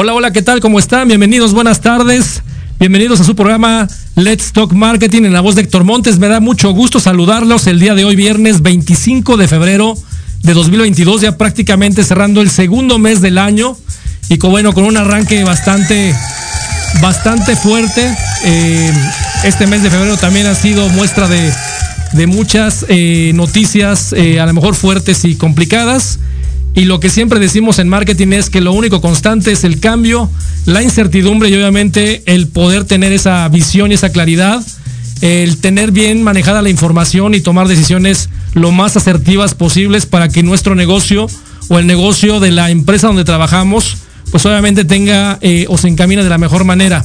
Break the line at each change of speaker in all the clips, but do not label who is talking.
Hola, hola, ¿qué tal? ¿Cómo están? Bienvenidos, buenas tardes. Bienvenidos a su programa Let's Talk Marketing en la voz de Héctor Montes. Me da mucho gusto saludarlos el día de hoy, viernes 25 de febrero de 2022, ya prácticamente cerrando el segundo mes del año y con, bueno, con un arranque bastante, bastante fuerte. Eh, este mes de febrero también ha sido muestra de, de muchas eh, noticias, eh, a lo mejor fuertes y complicadas. Y lo que siempre decimos en marketing es que lo único constante es el cambio, la incertidumbre y obviamente el poder tener esa visión y esa claridad, el tener bien manejada la información y tomar decisiones lo más asertivas posibles para que nuestro negocio o el negocio de la empresa donde trabajamos, pues obviamente tenga eh, o se encamina de la mejor manera.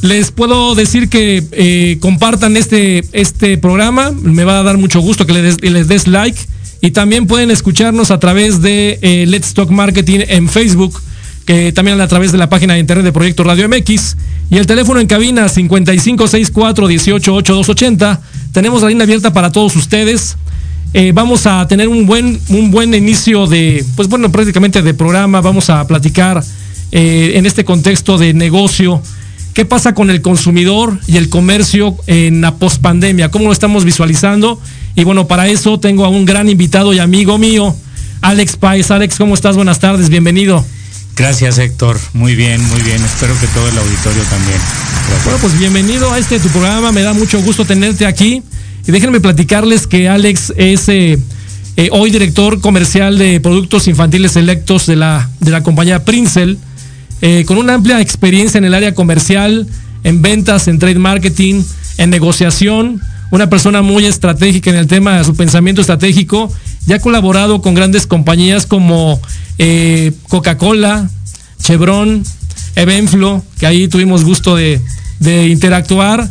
Les puedo decir que eh, compartan este, este programa, me va a dar mucho gusto que les des like y también pueden escucharnos a través de eh, Let's Talk Marketing en Facebook, que también a través de la página de internet de Proyecto Radio MX. Y el teléfono en cabina 5564-188280. Tenemos la línea abierta para todos ustedes. Eh, vamos a tener un buen, un buen inicio de, pues bueno, prácticamente de programa. Vamos a platicar eh, en este contexto de negocio. ¿Qué pasa con el consumidor y el comercio en la pospandemia? ¿Cómo lo estamos visualizando? Y bueno, para eso tengo a un gran invitado y amigo mío, Alex Paez. Alex, ¿cómo estás? Buenas tardes, bienvenido.
Gracias, Héctor. Muy bien, muy bien. Espero que todo el auditorio también.
Bueno, pues bienvenido a este tu programa. Me da mucho gusto tenerte aquí. Y déjenme platicarles que Alex es eh, eh, hoy director comercial de productos infantiles selectos de la, de la compañía Princel, eh, con una amplia experiencia en el área comercial, en ventas, en trade marketing, en negociación una persona muy estratégica en el tema de su pensamiento estratégico. Ya ha colaborado con grandes compañías como eh, Coca-Cola, Chevron, Evenflo, que ahí tuvimos gusto de, interactuar.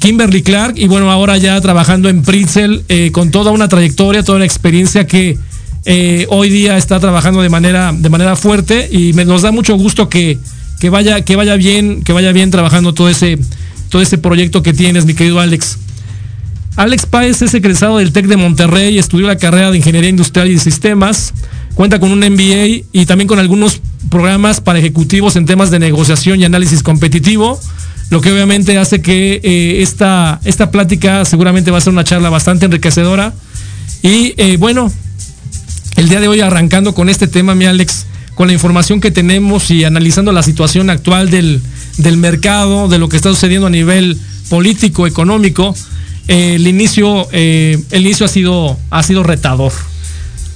Kimberly Clark, y bueno, ahora ya trabajando en Pritzel eh, con toda una trayectoria, toda una experiencia que eh, hoy día está trabajando de manera, de manera fuerte y me, nos da mucho gusto que, que, vaya, que vaya bien, que vaya bien trabajando todo ese, todo ese proyecto que tienes, mi querido Alex. Alex Páez es egresado del TEC de Monterrey, estudió la carrera de Ingeniería Industrial y Sistemas, cuenta con un MBA y también con algunos programas para ejecutivos en temas de negociación y análisis competitivo, lo que obviamente hace que eh, esta, esta plática seguramente va a ser una charla bastante enriquecedora. Y eh, bueno, el día de hoy arrancando con este tema, mi Alex, con la información que tenemos y analizando la situación actual del, mercado, de lo que está sucediendo a nivel político, económico, eh, el inicio, eh, el inicio ha sido, ha sido retador.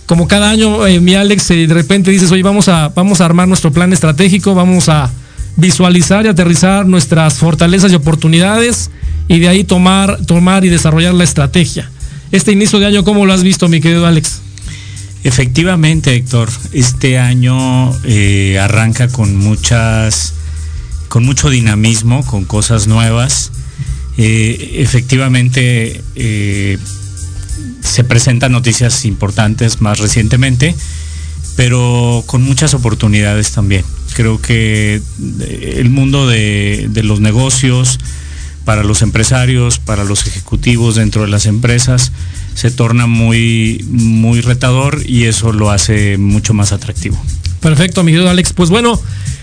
Como cada año, eh, mi Alex, de repente dices, oye, vamos a, vamos a armar nuestro plan estratégico, vamos a visualizar y aterrizar nuestras fortalezas y oportunidades y de ahí tomar, tomar y desarrollar la estrategia. Este inicio de año, ¿cómo lo has visto, mi querido Alex?
Efectivamente, Héctor, este año eh, arranca con muchas, con mucho dinamismo, con cosas nuevas. Eh, efectivamente eh, se presentan noticias importantes más recientemente, pero con muchas oportunidades también. Creo que el mundo de, de los negocios, para los empresarios, para los ejecutivos dentro de las empresas, se torna muy, muy retador y eso lo hace mucho más atractivo.
Perfecto, mi querido Alex. Pues bueno,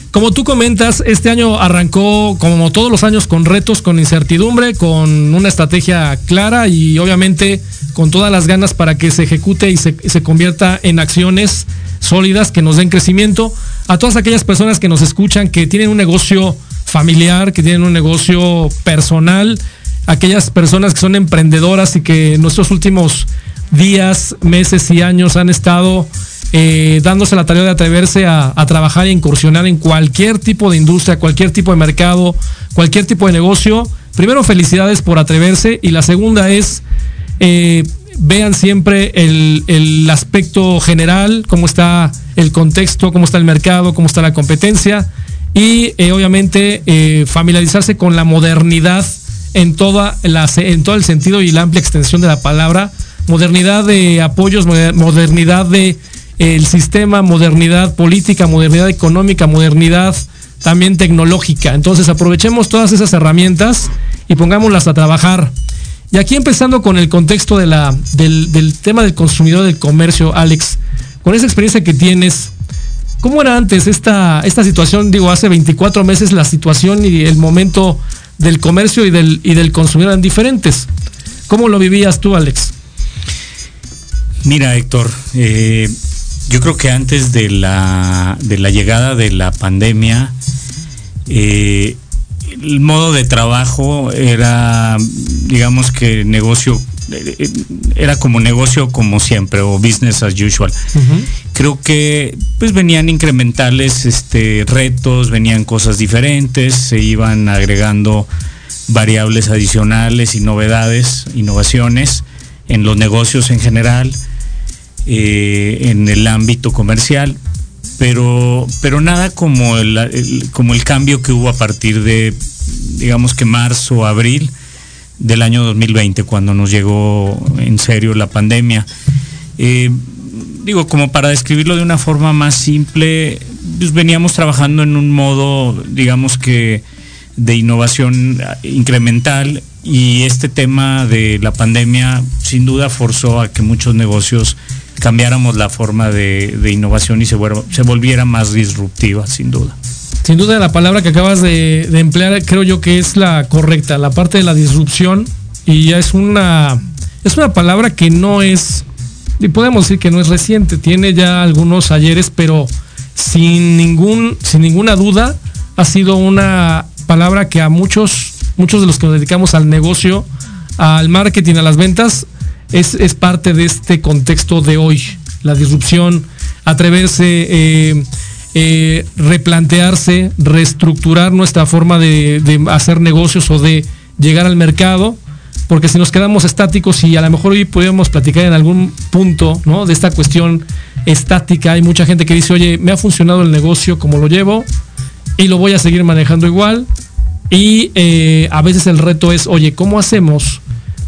como tú comentas, este año arrancó como todos los años con retos, con incertidumbre, con una estrategia clara y obviamente con todas las ganas para que se ejecute y se, se convierta en acciones sólidas que nos den crecimiento. A todas aquellas personas que nos escuchan, que tienen un negocio familiar, que tienen un negocio personal, aquellas personas que son emprendedoras y que en nuestros últimos días, meses y años han estado eh, dándose la tarea de atreverse a, trabajar e incursionar en cualquier tipo de industria, cualquier tipo de mercado, cualquier tipo de negocio. Primero, felicidades por atreverse y la segunda es, eh, vean siempre el, aspecto general, cómo está el contexto, cómo está el mercado, cómo está la competencia y eh, obviamente familiarizarse con la modernidad en, toda la, en todo el sentido y la amplia extensión de la palabra, modernidad de apoyos, modernidad de el sistema, modernidad política, modernidad económica, modernidad también tecnológica. Entonces aprovechemos todas esas herramientas y pongámoslas a trabajar. Y aquí empezando con el contexto de la, del, tema del consumidor del comercio, Alex, con esa experiencia que tienes, ¿cómo era antes esta, esta situación? Digo, hace 24 meses la situación y el momento del comercio y del, y del consumidor eran diferentes. ¿Cómo lo vivías tú, Alex?
Mira, Héctor, eh, yo creo que antes de la, de la llegada de la pandemia, eh, el modo de trabajo era, digamos que negocio, era como negocio como siempre o business as usual. Creo que pues venían incrementales este, retos, venían cosas diferentes, se iban agregando variables adicionales y novedades, innovaciones en los negocios en general eh, en el ámbito comercial, pero, pero nada como el, como el cambio que hubo a partir de, digamos que marzo, abril del año 2020, cuando nos llegó en serio la pandemia. Eh, digo, como para describirlo de una forma más simple, pues veníamos trabajando en un modo, digamos que, de innovación incremental y este tema de la pandemia sin duda forzó a que muchos negocios cambiáramos la forma de, innovación y se, se volviera más disruptiva, sin duda.
Sin duda la palabra que acabas de, emplear creo yo que es la correcta, la parte de la disrupción y ya es una, es una palabra que no es, y podemos decir que no es reciente, tiene ya algunos ayeres, pero sin, ningún, sin ninguna duda ha sido una palabra que a muchos, muchos de los que nos dedicamos al negocio, al marketing, a las ventas, es, parte de este contexto de hoy. La disrupción, atreverse, eh, eh, replantearse, reestructurar nuestra forma de, hacer negocios o de llegar al mercado, porque si nos quedamos estáticos y a lo mejor hoy podemos platicar en algún punto ¿no? de esta cuestión estática, hay mucha gente que dice, oye, me ha funcionado el negocio como lo llevo y lo voy a seguir manejando igual. Y eh, a veces el reto es, oye, ¿cómo hacemos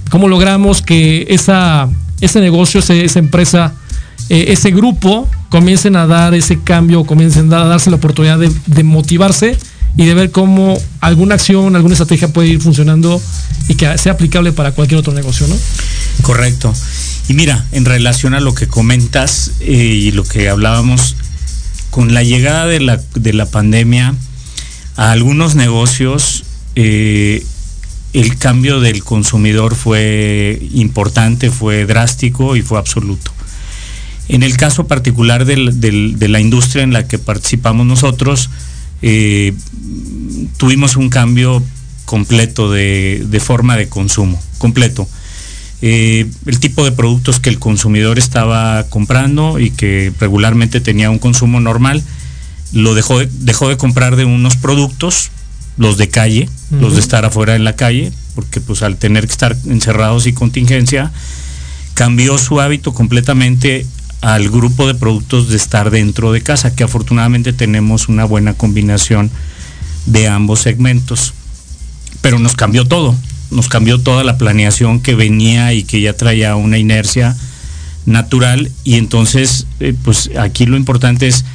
cómo logramos que esa, ese negocio, esa empresa, eh, ese grupo comiencen a dar ese cambio, comiencen a darse la oportunidad de, motivarse y de ver cómo alguna acción, alguna estrategia puede ir funcionando y que sea aplicable para cualquier otro negocio, ¿no?
Correcto. Y mira, en relación a lo que comentas eh, y lo que hablábamos, con la llegada de la, de la pandemia, a algunos negocios eh, el cambio del consumidor fue importante, fue drástico y fue absoluto. En el caso particular de la industria en la que participamos nosotros, eh, tuvimos un cambio completo de, forma de consumo, completo. Eh, el tipo de productos que el consumidor estaba comprando y que regularmente tenía un consumo normal, lo dejó dejó de comprar de unos productos los de calle, los de estar afuera en la calle, porque pues al tener que estar encerrados y contingencia, cambió su hábito completamente al grupo de productos de estar dentro de casa, que afortunadamente tenemos una buena combinación de ambos segmentos. Pero nos cambió todo, nos cambió toda la planeación que venía y que ya traía una inercia natural y entonces eh, pues aquí lo importante es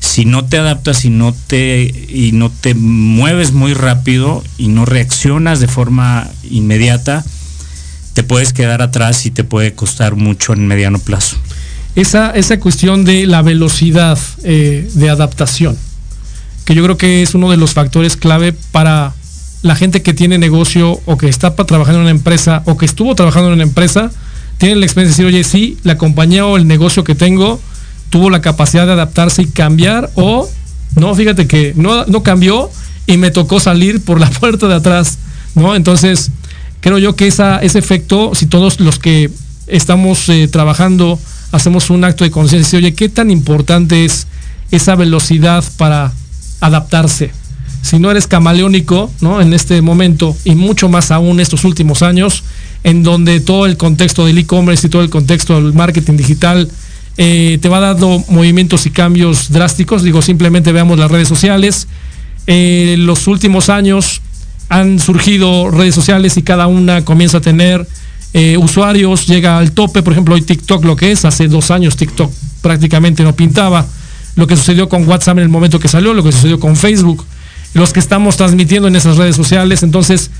si no te adaptas y no te, y no te mueves muy rápido y no reaccionas de forma inmediata, te puedes quedar atrás y te puede costar mucho en mediano plazo.
Esa, esa cuestión de la velocidad eh, de adaptación, que yo creo que es uno de los factores clave para la gente que tiene negocio o que está trabajando en una empresa o que estuvo trabajando en una empresa, tiene la experiencia de decir, oye, sí, la compañía o el negocio que tengo tuvo la capacidad de adaptarse y cambiar o no, fíjate que no, no cambió y me tocó salir por la puerta de atrás, ¿no? Entonces, creo yo que esa, ese efecto, si todos los que estamos eh, trabajando hacemos un acto de conciencia, oye, ¿qué tan importante es esa velocidad para adaptarse? Si no eres camaleónico, ¿no? En este momento, y mucho más aún estos últimos años, en donde todo el contexto del e-commerce y todo el contexto del marketing digital eh, te va dando movimientos y cambios drásticos. Digo, simplemente veamos las redes sociales. Eh, los últimos años han surgido redes sociales y cada una comienza a tener eh, usuarios, llega al tope, por ejemplo, hoy TikTok lo que es, hace dos años TikTok prácticamente no pintaba, lo que sucedió con WhatsApp en el momento que salió, lo que sucedió con Facebook, los que estamos transmitiendo en esas redes sociales, entonces,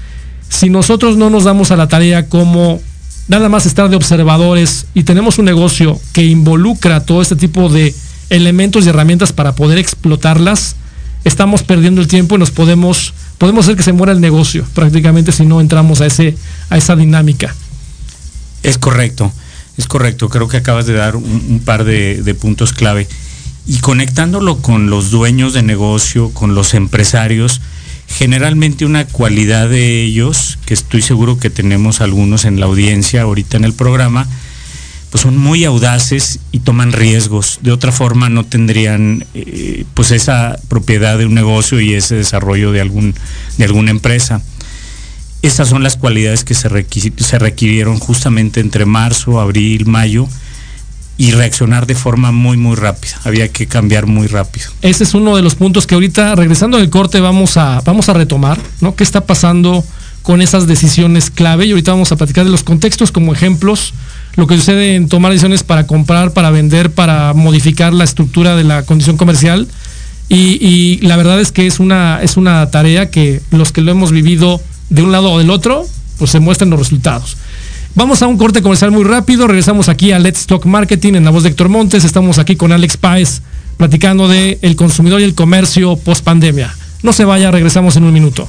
si nosotros no nos damos a la tarea como nada más estar de observadores y tenemos un negocio que involucra todo este tipo de elementos y herramientas para poder explotarlas, estamos perdiendo el tiempo y nos podemos, podemos hacer que se muera el negocio prácticamente si no entramos a, ese, a esa dinámica.
Es correcto, es correcto. Creo que acabas de dar un, par de, de, puntos clave. Y conectándolo con los dueños de negocio, con los empresarios, generalmente una cualidad de ellos, que estoy seguro que tenemos algunos en la audiencia ahorita en el programa, pues son muy audaces y toman riesgos. De otra forma no tendrían eh, pues esa propiedad de un negocio y ese desarrollo de, algún, de alguna empresa. Esas son las cualidades que se, se requirieron justamente entre marzo, abril, mayo y reaccionar de forma muy, muy rápida. Había que cambiar muy rápido.
Ese es uno de los puntos que ahorita, regresando del corte, vamos a, vamos a retomar, ¿no? ¿Qué está pasando con esas decisiones clave? Y ahorita vamos a platicar de los contextos como ejemplos, lo que sucede en tomar decisiones para comprar, para vender, para modificar la estructura de la condición comercial. Y, y la verdad es que es una, es una tarea que los que lo hemos vivido de un lado o del otro, pues se muestran los resultados. Vamos a un corte comercial muy rápido. Regresamos aquí a Let's Talk Marketing en la voz de Héctor Montes. Estamos aquí con Alex Páez platicando de el consumidor y el comercio post pandemia. No se vaya, regresamos en un minuto.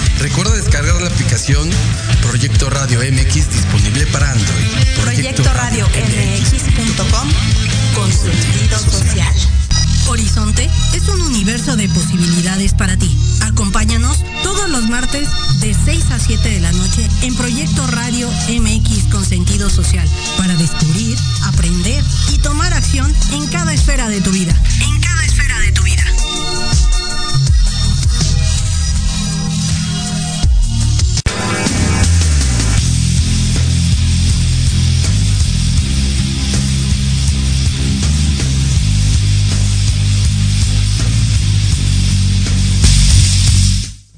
Recuerda descargar la aplicación Proyecto Radio MX disponible para Android.
Proyecto Radio MX.com con sentido social.
Horizonte es un universo de posibilidades para ti. Acompáñanos todos los martes de 6 a 7 de la noche en Proyecto Radio MX con sentido social para descubrir, aprender y tomar acción en cada esfera de tu vida. En cada esfera de tu vida.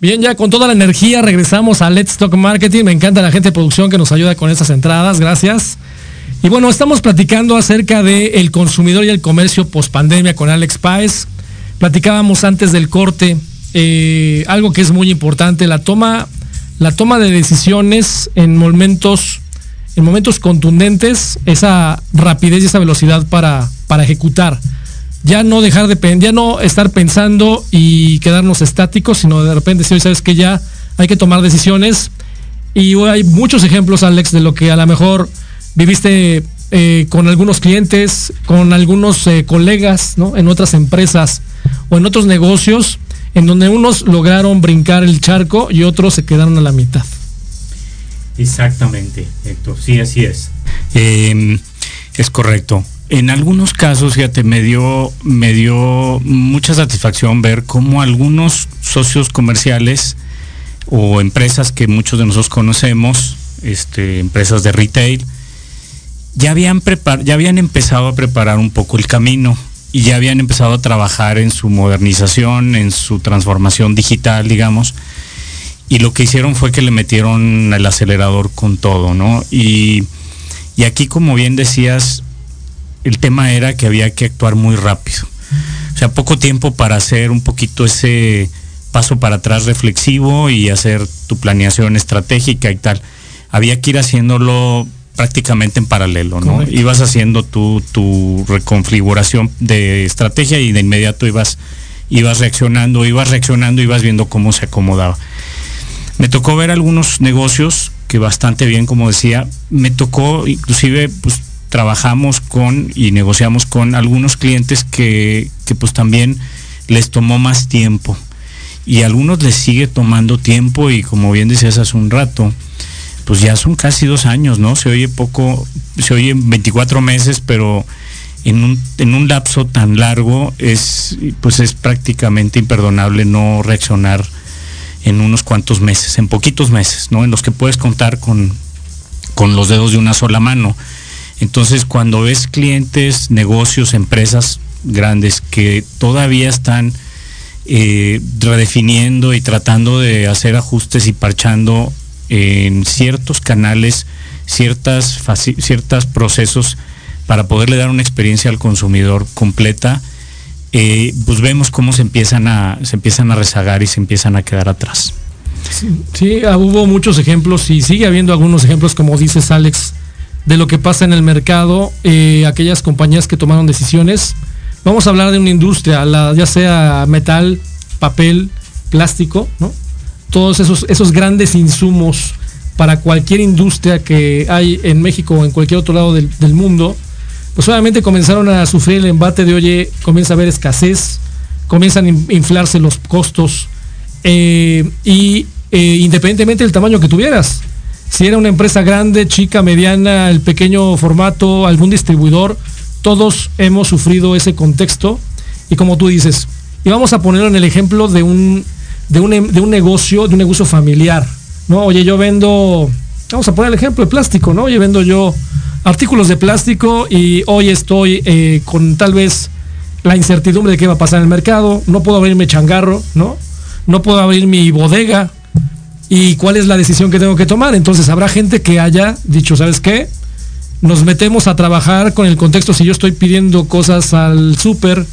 Bien, ya con toda la energía regresamos a Let's Talk Marketing. Me encanta la gente de producción que nos ayuda con estas entradas. Gracias. Y bueno, estamos platicando acerca del el consumidor y el comercio post pandemia con Alex Páez. Platicábamos antes del corte eh, algo que es muy importante, la toma, la toma de decisiones en momentos, en momentos contundentes, esa rapidez y esa velocidad para, para ejecutar ya no dejar de pen- ya no estar pensando y quedarnos estáticos, sino de repente si hoy sabes que ya hay que tomar decisiones y hay muchos ejemplos, Alex, de lo que a lo mejor viviste eh, con algunos clientes, con algunos eh, colegas, ¿no? En otras empresas o en otros negocios, en donde unos lograron brincar el charco y otros se quedaron a la mitad.
Exactamente, Héctor, sí, así es. Em, es correcto. En algunos casos, fíjate, me dio, me dio mucha satisfacción ver cómo algunos socios comerciales o empresas que muchos de nosotros conocemos, este, empresas de retail, ya habían, ya habían empezado a preparar un poco el camino y ya habían empezado a trabajar en su modernización, en su transformación digital, digamos. Y lo que hicieron fue que le metieron el acelerador con todo, ¿no? Y, y aquí, como bien decías, el tema era que había que actuar muy rápido. O sea, poco tiempo para hacer un poquito ese paso para atrás reflexivo y hacer tu planeación estratégica y tal. Había que ir haciéndolo prácticamente en paralelo, ¿no? Ibas haciendo tu, tu reconfiguración de estrategia y de inmediato ibas, ibas reaccionando, ibas reaccionando, ibas viendo cómo se acomodaba. Me tocó ver algunos negocios que bastante bien, como decía, me tocó, inclusive, pues trabajamos con y negociamos con algunos clientes que, que pues también les tomó más tiempo y a algunos les sigue tomando tiempo y como bien decías hace un rato, pues ya son casi dos años, ¿no? Se oye poco, se oye 24 meses, pero en un, en un lapso tan largo es, pues es prácticamente imperdonable no reaccionar en unos cuantos meses, en poquitos meses, ¿no? En los que puedes contar con, con los dedos de una sola mano. Entonces, cuando ves clientes, negocios, empresas grandes que todavía están eh, redefiniendo y tratando de hacer ajustes y parchando en ciertos canales, ciertas, ciertos procesos para poderle dar una experiencia al consumidor completa, eh, pues vemos cómo se empiezan, a, se empiezan a rezagar y se empiezan a quedar atrás.
Sí, ah, hubo muchos ejemplos y sigue habiendo algunos ejemplos, como dices Alex, de lo que pasa en el mercado, eh, aquellas compañías que tomaron decisiones. Vamos a hablar de una industria, ya sea metal, papel, plástico, ¿no? todos esos, esos grandes insumos para cualquier industria que hay en México o en cualquier otro lado del, mundo, pues obviamente comenzaron a sufrir el embate de, oye, comienza a haber escasez, comienzan a inflarse los costos eh, y eh, independientemente del tamaño que tuvieras, si era una empresa grande, chica, mediana, el pequeño formato, algún distribuidor, todos hemos sufrido ese contexto y como tú dices, y vamos a ponerlo en el ejemplo de un de un, de un negocio, de un negocio familiar, ¿no? Oye, yo vendo, vamos a poner el ejemplo de plástico, ¿no? Oye, vendo yo artículos de plástico y hoy estoy eh, con tal vez la incertidumbre de qué va a pasar en el mercado, no puedo abrir mi changarro, ¿no? No puedo abrir mi bodega y cuál es la decisión que tengo que tomar. Entonces habrá gente que haya dicho, ¿sabes qué? Nos metemos a trabajar con el contexto si yo estoy pidiendo cosas al súper,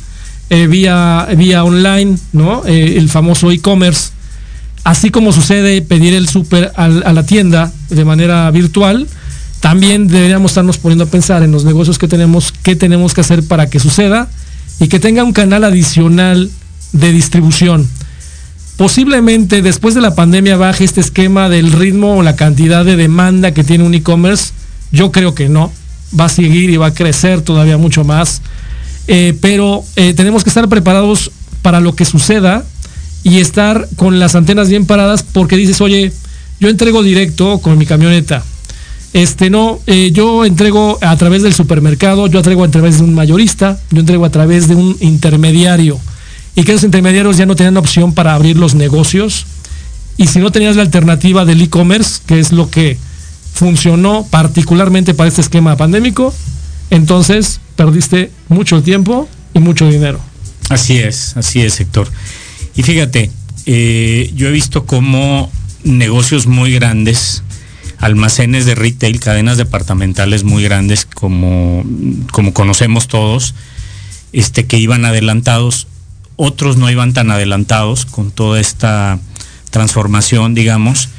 eh, vía, vía online, ¿no? Eh, el famoso e-commerce. Así como sucede pedir el súper a la tienda de manera virtual, también deberíamos estarnos poniendo a pensar en los negocios que tenemos, qué tenemos que hacer para que suceda y que tenga un canal adicional de distribución. Posiblemente después de la pandemia baje este esquema del ritmo o la cantidad de demanda que tiene un e-commerce. Yo creo que no. Va a seguir y va a crecer todavía mucho más. Eh, pero eh, tenemos que estar preparados para lo que suceda y estar con las antenas bien paradas porque dices, oye, yo entrego directo con mi camioneta. Este no, eh, yo entrego a través del supermercado, yo entrego a través de un mayorista, yo entrego a través de un intermediario. Y que esos intermediarios ya no tenían opción para abrir los negocios. Y si no tenías la alternativa del e-commerce, que es lo que funcionó particularmente para este esquema pandémico, entonces perdiste mucho tiempo y mucho dinero.
Así es, así es, Héctor. Y fíjate, eh, yo he visto cómo negocios muy grandes, almacenes de retail, cadenas departamentales muy grandes, como, como conocemos todos, este, que iban adelantados, otros no iban tan adelantados con toda esta transformación, digamos,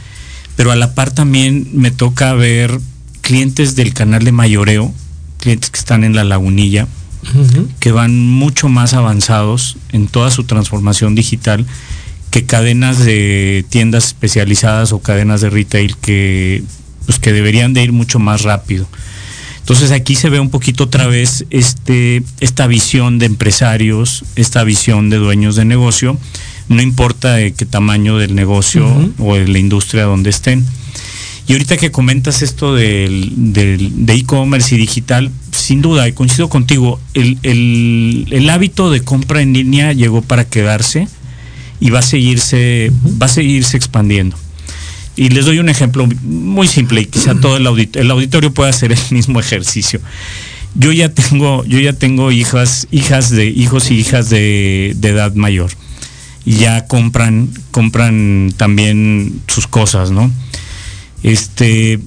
pero a la par también me toca ver clientes del canal de mayoreo clientes que están en la lagunilla, que van mucho más avanzados en toda su transformación digital que cadenas de tiendas especializadas o cadenas de retail que, pues, que deberían de ir mucho más rápido. Entonces aquí se ve un poquito otra vez este, esta visión de empresarios, esta visión de dueños de negocio, no importa de qué tamaño del negocio o de la industria donde estén. Y ahorita que comentas esto del, de e-commerce y digital, sin duda, y coincido contigo, el, el, hábito de compra en línea llegó para quedarse y va a seguirse, va a seguirse expandiendo. Y les doy un ejemplo muy simple y quizá todo el, el auditorio pueda hacer el mismo ejercicio. Yo ya tengo, yo ya tengo hijas, hijas de hijos y hijas de, de edad mayor. Y ya compran, compran también sus cosas, ¿no? Este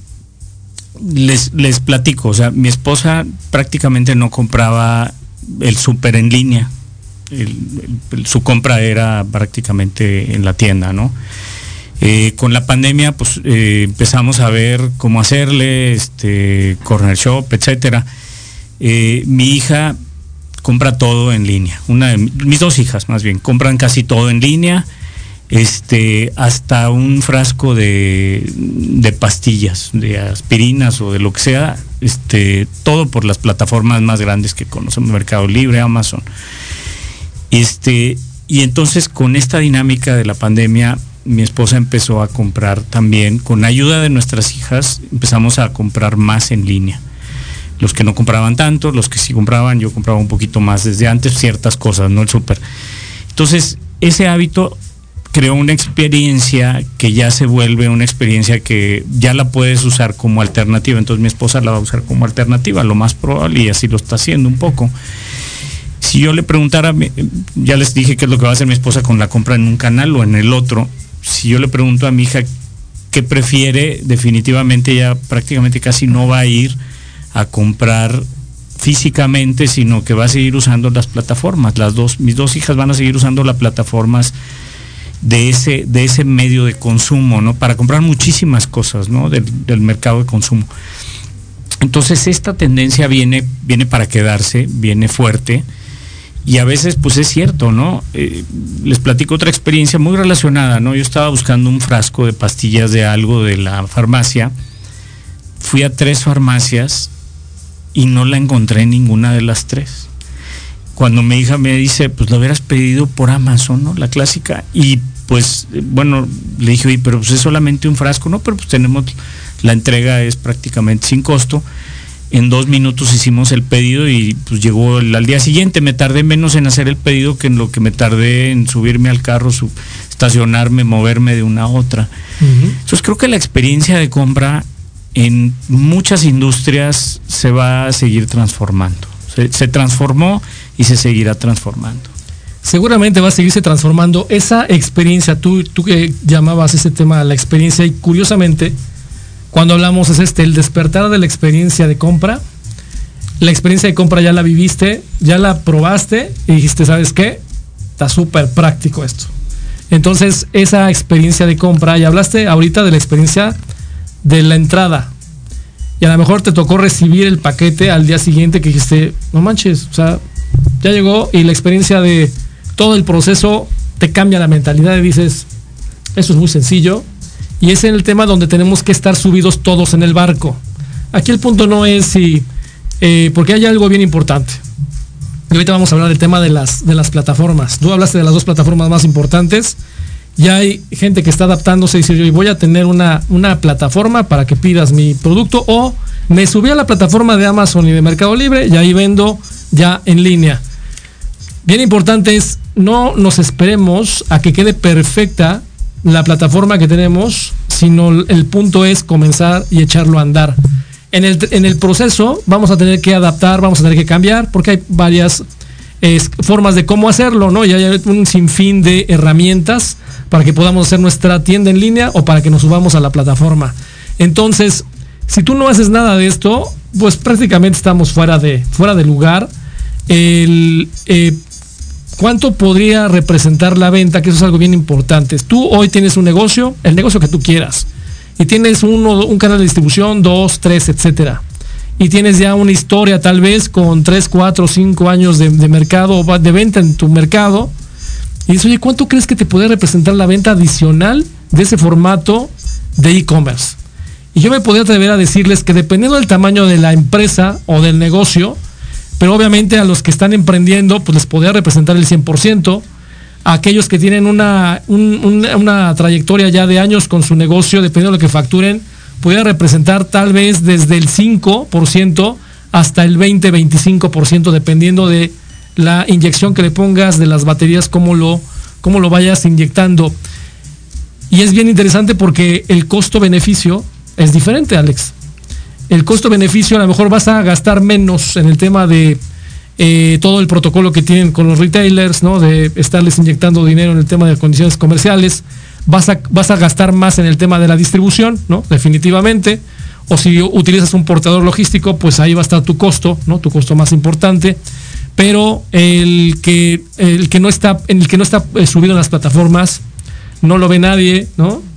les, les platico, o sea, mi esposa prácticamente no compraba el súper en línea. su compra era prácticamente en la tienda, ¿no? Eh, con la pandemia, pues eh, empezamos a ver cómo hacerle, este, corner shop, etcétera. Eh, mi hija compra todo en línea. Mis dos hijas, más bien, compran casi todo en línea, este, hasta un frasco de, de pastillas, de aspirinas o de lo que sea, este, todo por las plataformas más grandes que conocemos, Mercado Libre, Amazon. Este, y entonces con esta dinámica de la pandemia mi esposa empezó a comprar también, con ayuda de nuestras hijas, empezamos a comprar más en línea. Los que no compraban tanto, los que sí compraban, yo compraba un poquito más desde antes, ciertas cosas, no el súper. Entonces, ese hábito creó una experiencia que ya se vuelve una experiencia que ya la puedes usar como alternativa. Entonces mi esposa la va a usar como alternativa, lo más probable, y así lo está haciendo un poco. Si yo le preguntara, ya les dije qué es lo que va a hacer mi esposa con la compra en un canal o en el otro, si yo le pregunto a mi hija qué prefiere, definitivamente ella prácticamente casi no va a ir a comprar físicamente, sino que va a seguir usando las plataformas. Las dos, mis dos hijas van a seguir usando las plataformas de ese, de ese medio de consumo, ¿no? Para comprar muchísimas cosas, ¿no? Del, del mercado de consumo. Entonces esta tendencia viene, viene para quedarse, viene fuerte y a veces, pues es cierto, ¿no? Eh, les platico otra experiencia muy relacionada, ¿no? Yo estaba buscando un frasco de pastillas de algo de la farmacia. Fui a tres farmacias y no la encontré en ninguna de las tres. Cuando mi hija me dice, pues lo hubieras pedido por Amazon, ¿no? La clásica. Y pues, bueno, le dije, oye, pero pues es solamente un frasco, ¿no? Pero pues tenemos, la entrega es prácticamente sin costo en dos minutos hicimos el pedido y pues llegó al día siguiente. Me tardé menos en hacer el pedido que en lo que me tardé en subirme al carro, estacionarme, moverme de una a otra. Entonces creo que la experiencia de compra en muchas industrias se va a seguir transformando. Se, transformó y se seguirá transformando.
Seguramente va a seguirse transformando esa experiencia, tú, tú que llamabas ese tema la experiencia y curiosamente cuando hablamos es este, el despertar de la experiencia de compra. La experiencia de compra ya la viviste, ya la probaste y dijiste, ¿sabes qué? Está súper práctico esto. Entonces, esa experiencia de compra, y hablaste ahorita de la experiencia de la entrada. Y a lo mejor te tocó recibir el paquete al día siguiente que dijiste, no manches, o sea, ya llegó y la experiencia de todo el proceso te cambia la mentalidad y dices, eso es muy sencillo, y es en el tema donde tenemos que estar subidos todos en el barco. Aquí el punto no es si, eh, porque hay algo bien importante. Y ahorita vamos a hablar del tema de las, de las plataformas. Tú hablaste de las dos plataformas más importantes. Ya hay gente que está adaptándose y dice, yo voy a tener una, una plataforma para que pidas mi producto o me subí a la plataforma de Amazon y de Mercado Libre y ahí vendo ya en línea. Bien importante es no nos esperemos a que quede perfecta la plataforma que tenemos, sino el punto es comenzar y echarlo a andar. En el, en el proceso vamos a tener que adaptar, vamos a tener que cambiar, porque hay varias formas de cómo hacerlo, ¿no? Y hay un sinfín de herramientas para que podamos hacer nuestra tienda en línea o para que nos subamos a la plataforma. Entonces, si tú no haces nada de esto, pues prácticamente estamos fuera de, fuera de lugar. El, eh, ¿Cuánto podría representar la venta? Que eso es algo bien importante. Tú hoy tienes un negocio, el negocio que tú quieras, y tienes uno, un canal de distribución, dos, tres, etcétera. Y tienes ya una historia tal vez con tres, cuatro, cinco años de, mercado, de venta en tu mercado. Y dices, oye, ¿cuánto crees que te puede representar la venta adicional de ese formato de e-commerce? Y yo me podría atrever a decirles que dependiendo del tamaño de la empresa o del negocio, pero obviamente a los que están emprendiendo, pues les podría representar el 100%. A aquellos que tienen una, una trayectoria ya de años con su negocio, dependiendo de lo que facturen, podría representar tal vez desde el 5% hasta el 20-25%, dependiendo de la inyección que le pongas de las baterías, cómo lo, cómo lo vayas inyectando. Y es bien interesante porque el costo-beneficio es diferente, Alex. El costo-beneficio a lo mejor vas a gastar menos en el tema de eh, todo el protocolo que tienen con los retailers. De estarles inyectando dinero en el tema de condiciones comerciales. Vas a, gastar más en el tema de la distribución. Definitivamente. O si utilizas un portador logístico, pues ahí va a estar tu costo. Tu costo más importante. Pero el que, no está, el que no está eh, subido en las plataformas, no lo ve nadie.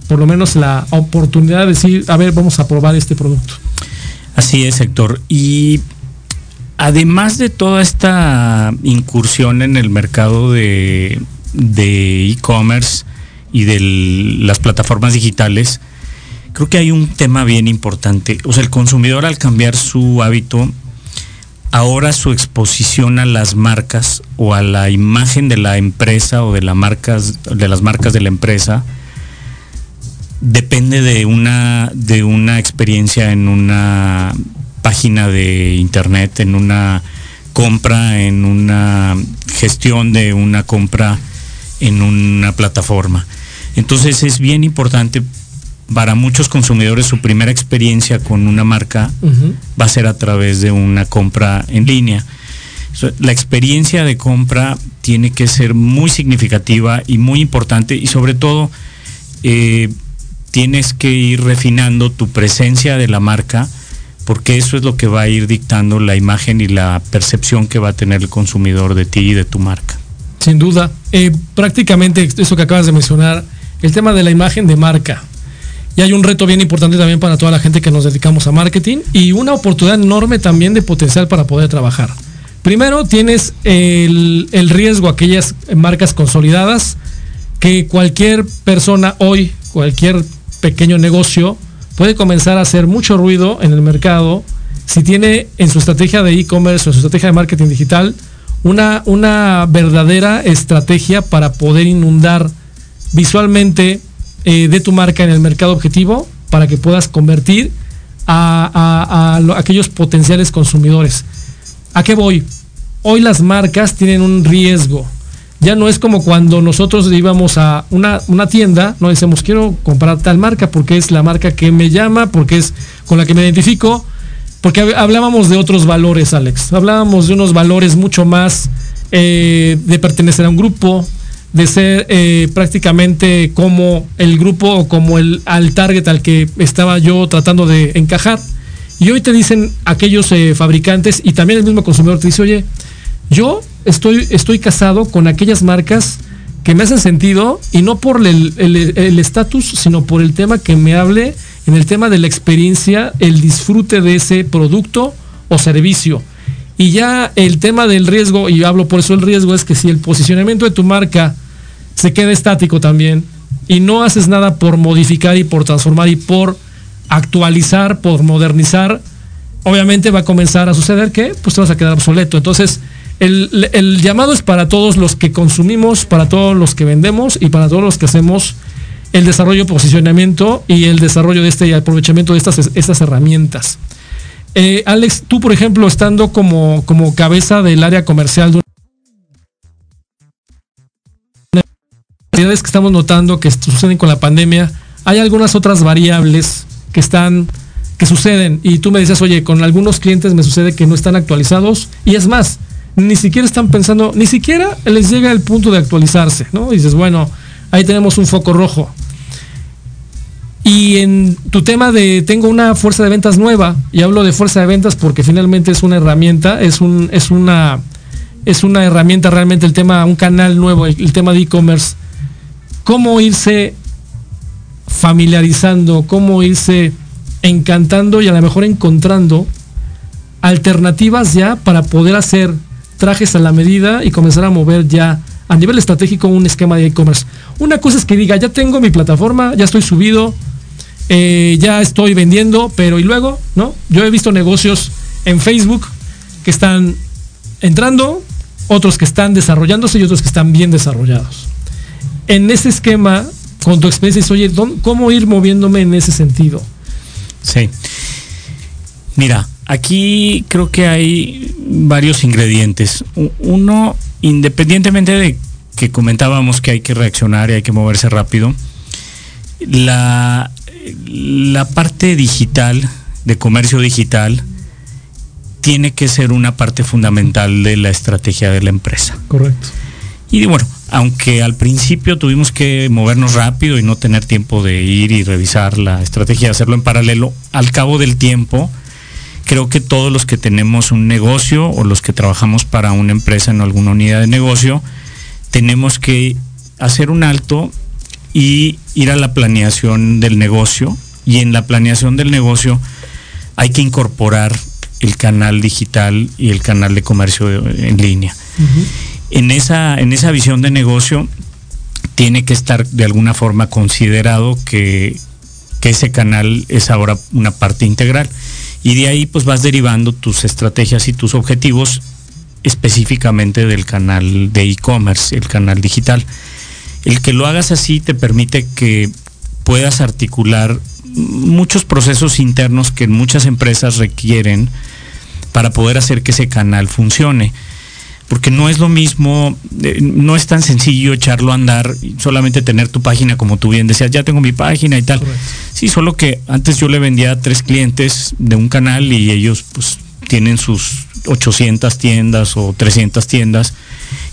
Por lo menos la oportunidad de decir, a ver, vamos a probar este producto.
Así es, Héctor. Y además de toda esta incursión en el mercado de e-commerce y de las plataformas digitales, creo que hay un tema bien importante. O sea, el consumidor al cambiar su hábito, ahora su exposición a las marcas o a la imagen de la empresa o de, la marcas, de las marcas de la empresa depende de una, de una experiencia en una página de internet, en una compra, en una gestión de una compra en una plataforma. Entonces es bien importante para muchos consumidores su primera experiencia con una marca va a ser a través de una compra en línea. La experiencia de compra tiene que ser muy significativa y muy importante y sobre todo eh, tienes que ir refinando tu presencia de la marca porque eso es lo que va a ir dictando la imagen y la percepción que va a tener el consumidor de ti y de tu marca.
Sin duda. Eh, prácticamente eso que acabas de mencionar, el tema de la imagen de marca. Y hay un reto bien importante también para toda la gente que nos dedicamos a marketing y una oportunidad enorme también de potencial para poder trabajar. Primero tienes el, el riesgo, aquellas marcas consolidadas, que cualquier persona hoy, cualquier pequeño negocio, puede comenzar a hacer mucho ruido en el mercado si tiene en su estrategia de e-commerce o en su estrategia de marketing digital una, una verdadera estrategia para poder inundar visualmente eh, de tu marca en el mercado objetivo para que puedas convertir a, aquellos potenciales consumidores. ¿A qué voy? Hoy las marcas tienen un riesgo. Ya no es como cuando nosotros íbamos a una, una tienda, no decimos quiero comprar tal marca porque es la marca que me llama, porque es con la que me identifico, porque hablábamos de otros valores, Alex. Hablábamos de unos valores mucho más eh, de pertenecer a un grupo, de ser eh, prácticamente como el grupo o como el al target al que estaba yo tratando de encajar. Y hoy te dicen aquellos eh, fabricantes y también el mismo consumidor te dice, oye, yo estoy estoy casado con aquellas marcas que me hacen sentido y no por el estatus, sino por el tema que me hable, en el tema de la experiencia, el disfrute de ese producto o servicio. Y ya el tema del riesgo, y hablo por eso el riesgo, es que si el posicionamiento de tu marca se queda estático también y no haces nada por modificar y por transformar y por actualizar, por modernizar, obviamente va a comenzar a suceder que pues te vas a quedar obsoleto. Entonces, el, llamado es para todos los que consumimos, para todos los que vendemos y para todos los que hacemos el desarrollo, posicionamiento y el desarrollo de este aprovechamiento de estas, estas herramientas. Eh, Alex, tú, por ejemplo, estando como, como cabeza del área comercial de una que estamos notando que suceden con la pandemia, hay algunas otras variables que están que suceden y tú me dices, oye, con algunos clientes me sucede que no están actualizados y es más, ni siquiera están pensando, ni siquiera les llega el punto de actualizarse, ¿no? Dices, bueno, ahí tenemos un foco rojo. Y en tu tema de tengo una fuerza de ventas nueva, y hablo de fuerza de ventas porque finalmente es una herramienta, es un, es una, es una herramienta realmente el tema, un canal nuevo, el, tema de e-commerce. Cómo irse familiarizando, cómo irse encantando y a lo mejor encontrando alternativas ya para poder hacer trajes a la medida y comenzar a mover ya a nivel estratégico un esquema de e-commerce. Una cosa es que diga, ya tengo mi plataforma, ya estoy subido, eh, ya estoy vendiendo, pero y luego, ¿no? Yo he visto negocios en Facebook que están entrando, otros que están desarrollándose y otros que están bien desarrollados. En ese esquema, con tu experiencia, oye, ¿cómo ir moviéndome en ese sentido?
Sí. Mira, aquí creo que hay varios ingredientes. Uno, independientemente de que comentábamos que hay que reaccionar y hay que moverse rápido, la, la parte digital, de comercio digital, tiene que ser una parte fundamental de la estrategia de la empresa.
Correcto.
Y bueno, aunque al principio tuvimos que movernos rápido y no tener tiempo de ir y revisar la estrategia, hacerlo en paralelo, al cabo del tiempo, creo que todos los que tenemos un negocio o los que trabajamos para una empresa en alguna unidad de negocio, tenemos que hacer un alto y ir a la planeación del negocio. Y en la planeación del negocio hay que incorporar el canal digital y el canal de comercio en línea. en, esa, en esa visión de negocio tiene que estar de alguna forma considerado que, que ese canal es ahora una parte integral y de ahí pues vas derivando tus estrategias y tus objetivos específicamente del canal de e-commerce, el canal digital. El que lo hagas así te permite que puedas articular muchos procesos internos que muchas empresas requieren para poder hacer que ese canal funcione. Porque no es lo mismo, eh, no es tan sencillo echarlo a andar, solamente tener tu página como tú bien decías, ya tengo mi página y tal. Sí, solo que antes yo le vendía a tres clientes de un canal y ellos pues tienen sus 800 tiendas o 300 tiendas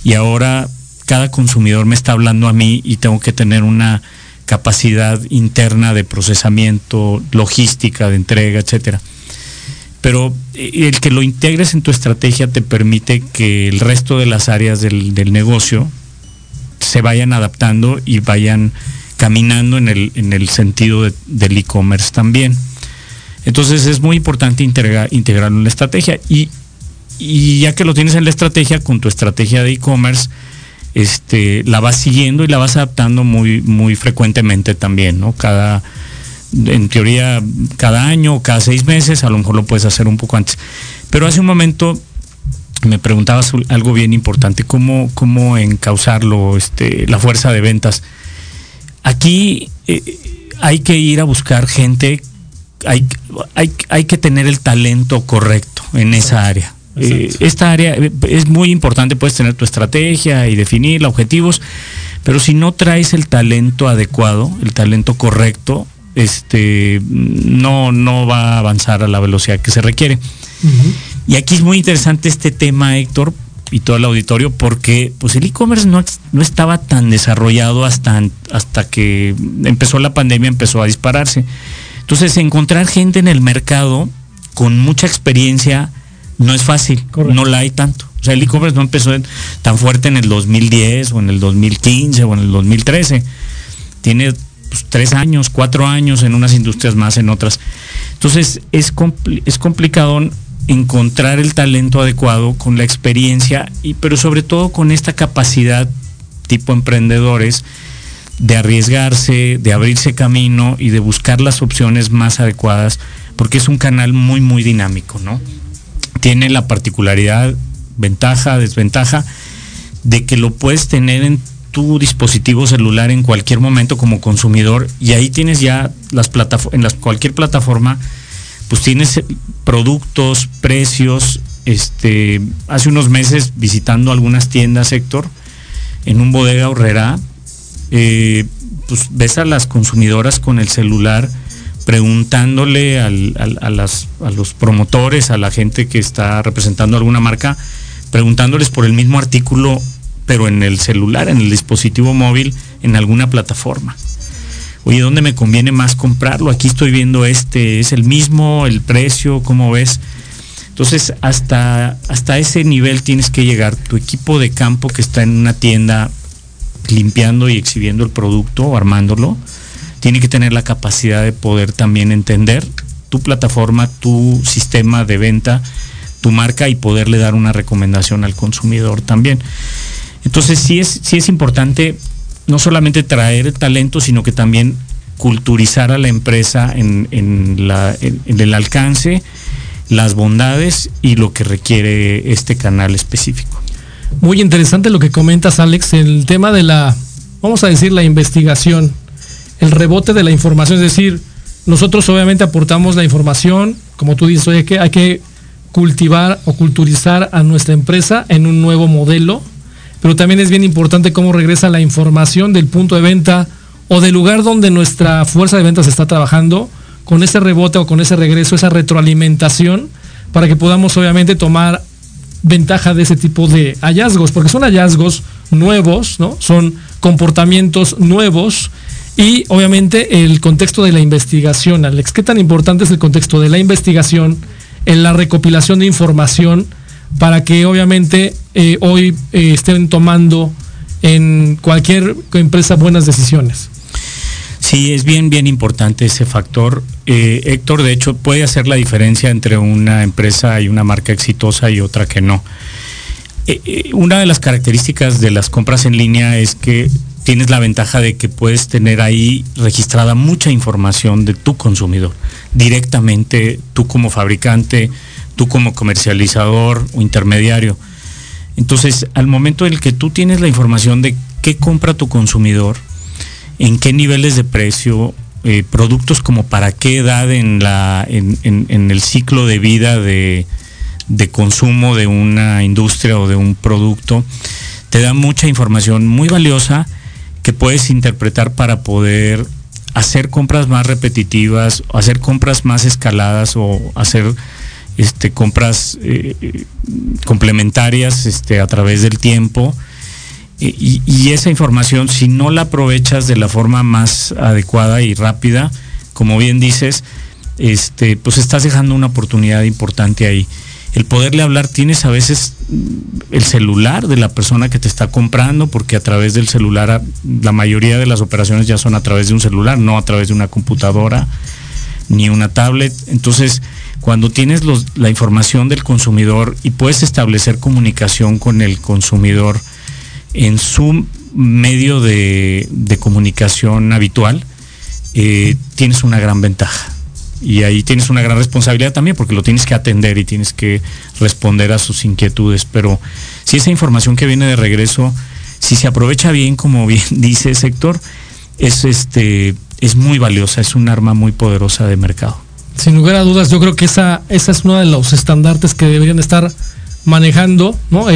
y ahora cada consumidor me está hablando a mí y tengo que tener una capacidad interna de procesamiento, logística, de entrega, etcétera. Pero eh, el que lo integres en tu estrategia te permite que el resto de las áreas del, negocio se vayan adaptando y vayan caminando en el, en el sentido del e-commerce también. Entonces es muy importante integrarlo en la estrategia y, ya que lo tienes en la estrategia, con tu estrategia de e-commerce, este, la vas siguiendo y la vas adaptando muy, muy frecuentemente también, ¿no? Cada, en teoría, cada año, cada seis meses, a lo mejor lo puedes hacer un poco antes. Pero hace un momento me preguntabas algo bien importante, cómo, cómo encauzarlo, este, la fuerza de ventas. Aquí eh, hay que ir a buscar gente hay, hay, que tener el talento correcto en esa área. Eh, esta área eh, es muy importante, puedes tener tu estrategia y definir objetivos, pero si no traes el talento adecuado, el talento correcto, este, no, no va a avanzar a la velocidad que se requiere. Y aquí es muy interesante este tema, Héctor, y todo el auditorio, porque pues el e-commerce no, no, estaba tan desarrollado hasta, hasta que empezó la pandemia, empezó a dispararse. Entonces, encontrar gente en el mercado con mucha experiencia no es fácil, no la hay tanto. O sea, el e-commerce no empezó tan fuerte en el 2010 o en el 2015 o en el 2013. Tiene tres años, cuatro años en unas industrias más, en otras. Entonces, es, es complicado encontrar el talento adecuado con la experiencia, y, pero sobre todo con esta capacidad tipo emprendedores de arriesgarse, de abrirse camino y de buscar las opciones más adecuadas, porque es un canal muy, muy dinámico, ¿no? Tiene la particularidad, ventaja, desventaja, de que lo puedes tener en tu dispositivo celular en cualquier momento como consumidor y ahí tienes ya las en las, cualquier plataforma, pues tienes productos, precios, este, hace unos meses visitando algunas tiendas, Héctor, en un bodega horrera, eh, pues ves a las consumidoras con el celular preguntándole a, los promotores, a la gente que está representando alguna marca, preguntándoles por el mismo artículo, pero en el celular, en el dispositivo móvil, en alguna plataforma. Oye, ¿dónde me conviene más comprarlo? Aquí estoy viendo este, es el mismo, el precio, ¿cómo ves? Entonces, hasta, hasta ese nivel tienes que llegar. Tu equipo de campo que está en una tienda limpiando y exhibiendo el producto o armándolo, tiene que tener la capacidad de poder también entender tu plataforma, tu sistema de venta, tu marca y poderle dar una recomendación al consumidor también. Entonces sí es, sí es importante no solamente traer talento, sino que también culturizar a la empresa en, el alcance, las bondades y lo que requiere este canal específico.
Muy interesante lo que comentas, Alex, el tema de la, vamos a decir, la investigación, el rebote de la información, es decir, nosotros obviamente aportamos la información, como tú dices, oye, que hay que cultivar o culturizar a nuestra empresa en un nuevo modelo, pero también es bien importante cómo regresa la información del punto de venta o del lugar donde nuestra fuerza de ventas está trabajando, con ese rebote o con ese regreso, esa retroalimentación, para que podamos obviamente tomar ventaja de ese tipo de hallazgos, porque son hallazgos nuevos, ¿no? Son comportamientos nuevos y obviamente el contexto de la investigación, Alex. ¿Qué tan importante es el contexto de la investigación en la recopilación de información para que obviamente eh, hoy eh, estén tomando en cualquier empresa buenas decisiones.
Sí, es bien, bien importante ese factor. Eh, Héctor, de hecho, puede hacer la diferencia entre una empresa y una marca exitosa y otra que no. una de las características de las compras en línea es que tienes la ventaja de que puedes tener ahí registrada mucha información de tu consumidor directamente tú como fabricante, tú como comercializador o intermediario. Entonces, al momento en el que tú tienes la información de qué compra tu consumidor, en qué niveles de precio, eh, productos como para qué edad en, la, en, el ciclo de vida de, de, consumo de una industria o de un producto, te da mucha información muy valiosa que puedes interpretar para poder hacer compras más repetitivas, hacer compras más escaladas o hacer este, compras eh, complementarias este, a través del tiempo. Y, esa información, si no la aprovechas de la forma más adecuada y rápida, como bien dices, este, pues estás dejando una oportunidad importante ahí el poderle hablar, tienes a veces el celular de la persona que te está comprando, porque a través del celular la mayoría de las operaciones ya son a través de un celular, no a través de una computadora ni una tablet. Entonces, cuando tienes la información del consumidor y puedes establecer comunicación con el consumidor en su medio de, comunicación habitual, eh, tienes una gran ventaja y ahí tienes una gran responsabilidad también porque lo tienes que atender y tienes que responder a sus inquietudes. Pero si esa información que viene de regreso, si se aprovecha bien, como bien dice el sector, es este es muy valiosa, es un arma muy poderosa de mercado.
Sin lugar a dudas, yo creo que esa, esa es uno de los estandartes que deberían estar manejando, ¿no?